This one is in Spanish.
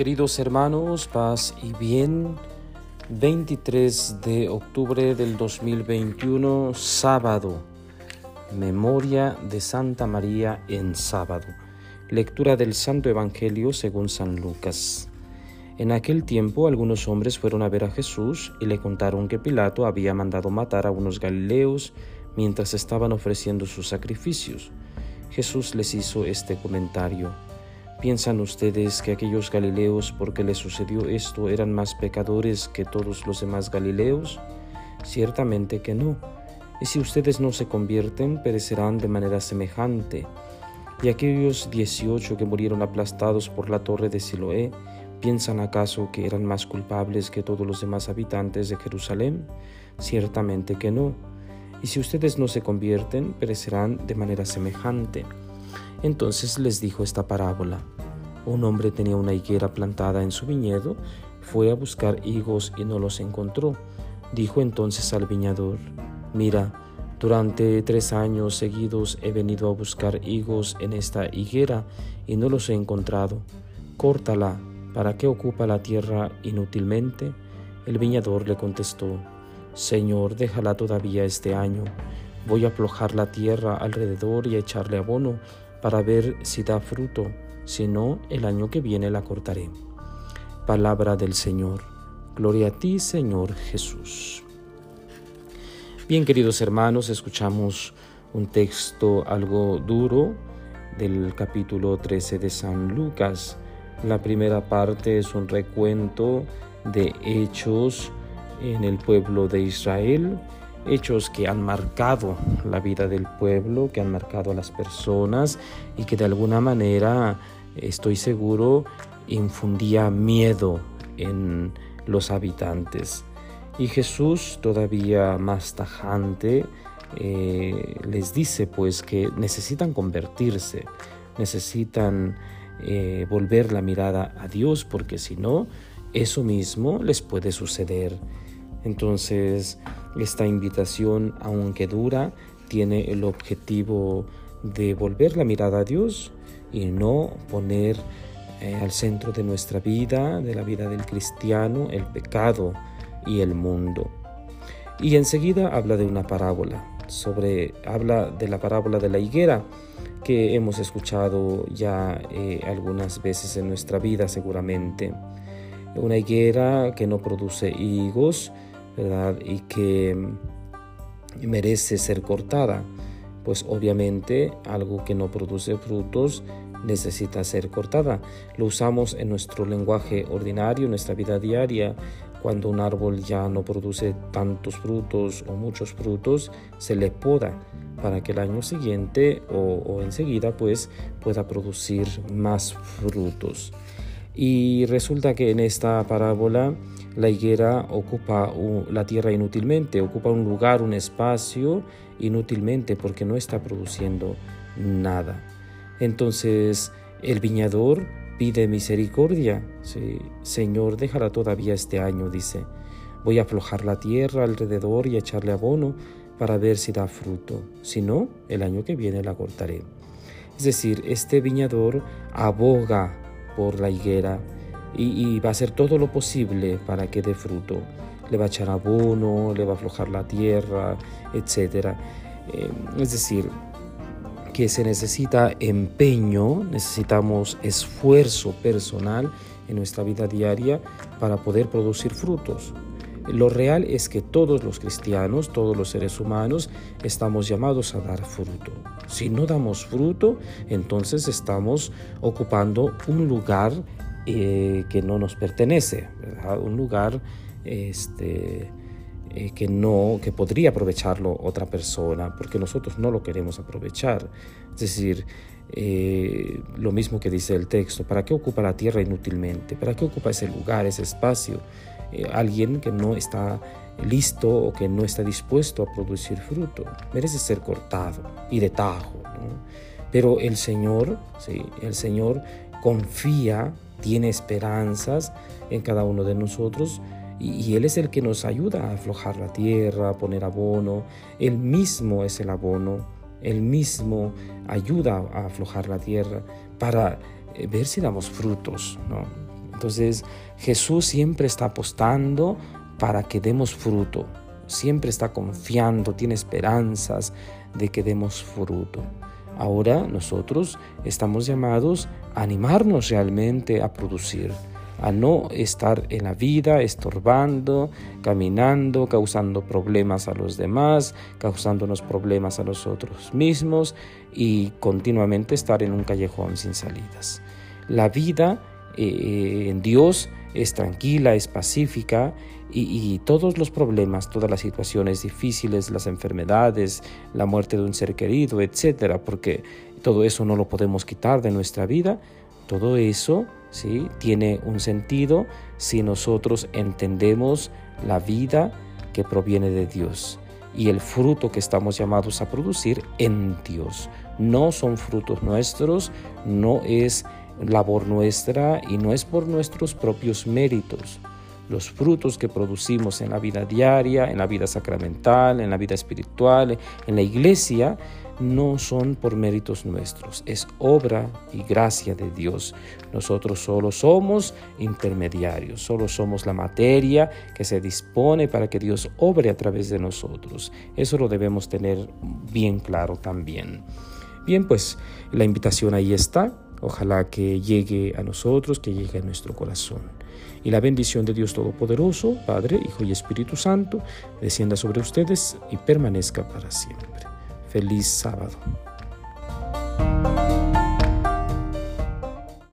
Queridos hermanos, paz y bien, 23 de octubre del 2021, sábado, memoria de Santa María en sábado. Lectura del Santo Evangelio según San Lucas. En aquel tiempo algunos hombres fueron a ver a Jesús y le contaron que Pilato había mandado matar a unos galileos mientras estaban ofreciendo sus sacrificios. Jesús les hizo este comentario. ¿Piensan ustedes que aquellos galileos, porque les sucedió esto, eran más pecadores que todos los demás galileos? Ciertamente que no. Y si ustedes no se convierten, perecerán de manera semejante. ¿Y aquellos dieciocho que murieron aplastados por la torre de Siloé, piensan acaso que eran más culpables que todos los demás habitantes de Jerusalén? Ciertamente que no. Y si ustedes no se convierten, perecerán de manera semejante. Entonces les dijo esta parábola. Un hombre tenía una higuera plantada en su viñedo, fue a buscar higos y no los encontró. Dijo entonces al viñador, mira, durante tres años seguidos he venido a buscar higos en esta higuera y no los he encontrado. Córtala, ¿para qué ocupa la tierra inútilmente? El viñador le contestó, Señor, déjala todavía este año. Voy a aflojar la tierra alrededor y a echarle abono para ver si da fruto, si no, el año que viene la cortaré. Palabra del Señor. Gloria a ti, Señor Jesús. Bien, queridos hermanos, escuchamos un texto algo duro del capítulo 13 de San Lucas. La primera parte es un recuento de hechos en el pueblo de Israel, hechos que han marcado la vida del pueblo, que han marcado a las personas y que de alguna manera, estoy seguro, infundía miedo en los habitantes. Y Jesús, todavía más tajante, eh, les dice pues que necesitan convertirse, necesitan eh, volver la mirada a Dios, porque si no, eso mismo les puede suceder. Entonces, esta invitación, aunque dura, tiene el objetivo de volver la mirada a Dios y no poner eh, al centro de nuestra vida, de la vida del cristiano, el pecado, y el mundo. Y enseguida habla de una parábola, sobre, habla de la parábola de la higuera, que hemos escuchado ya eh, algunas veces en nuestra vida seguramente. Una higuera que no produce higos, Y que merece ser cortada, pues obviamente algo que no produce frutos necesita ser cortada. Lo usamos en nuestro lenguaje ordinario, en nuestra vida diaria, cuando un árbol ya no produce tantos frutos o muchos frutos, se le poda para que el año siguiente o, enseguida pues pueda producir más frutos. Y resulta que en esta parábola la higuera ocupa la tierra inútilmente, ocupa un lugar, un espacio inútilmente porque no está produciendo nada. Entonces el viñador pide misericordia. Señor, déjala todavía este año, dice. Voy a aflojar la tierra alrededor y echarle abono para ver si da fruto. Si no, el año que viene la cortaré. Es decir, este viñador aboga por la higuera y, va a hacer todo lo posible para que dé fruto. Le va a echar abono, le va a aflojar la tierra, etc. Eh, es decir, que se necesita empeño, necesitamos esfuerzo personal en nuestra vida diaria para poder producir frutos. Lo real es que todos los cristianos, todos los seres humanos, estamos llamados a dar fruto. Si no damos fruto, entonces estamos ocupando un lugar eh, que no nos pertenece, un lugar este, eh, que no, que podría aprovecharlo otra persona, porque nosotros no lo queremos aprovechar. Es decir, eh, lo mismo que dice el texto, ¿para qué ocupa la tierra inútilmente? ¿Para qué ocupa ese lugar, ese espacio? Eh, alguien que no está listo o que no está dispuesto a producir fruto, merece ser cortado y de tajo. Pero el Señor, sí, el Señor confía, tiene esperanzas en cada uno de nosotros y, Él es el que nos ayuda a aflojar la tierra, a poner abono. Él mismo es el abono. Él mismo ayuda a aflojar la tierra para eh, ver si damos frutos. Entonces Jesús siempre está apostando para que demos fruto, siempre está confiando, tiene esperanzas de que demos fruto. Ahora nosotros estamos llamados a animarnos realmente a producir, a no estar en la vida estorbando, caminando, causando problemas a los demás, causándonos problemas a nosotros mismos y continuamente estar en un callejón sin salidas. La vida eh, en Dios es tranquila, es pacífica y, todos los problemas, todas las situaciones difíciles, las enfermedades, la muerte de un ser querido, etcétera, porque todo eso no lo podemos quitar de nuestra vida, todo eso ¿sí? tiene un sentido si nosotros entendemos la vida que proviene de Dios y el fruto que estamos llamados a producir en Dios. No son frutos nuestros, no es labor nuestra y no es por nuestros propios méritos. Los frutos que producimos en la vida diaria, en la vida sacramental, en la vida espiritual, en la iglesia, no son por méritos nuestros, es obra y gracia de Dios. Nosotros solo somos intermediarios, solo somos la materia que se dispone para que Dios obre a través de nosotros. Eso lo debemos tener bien claro también. Bien, pues la invitación ahí está. Ojalá que llegue a nosotros, que llegue a nuestro corazón. Y la bendición de Dios Todopoderoso, Padre, Hijo y Espíritu Santo, descienda sobre ustedes y permanezca para siempre. Feliz sábado.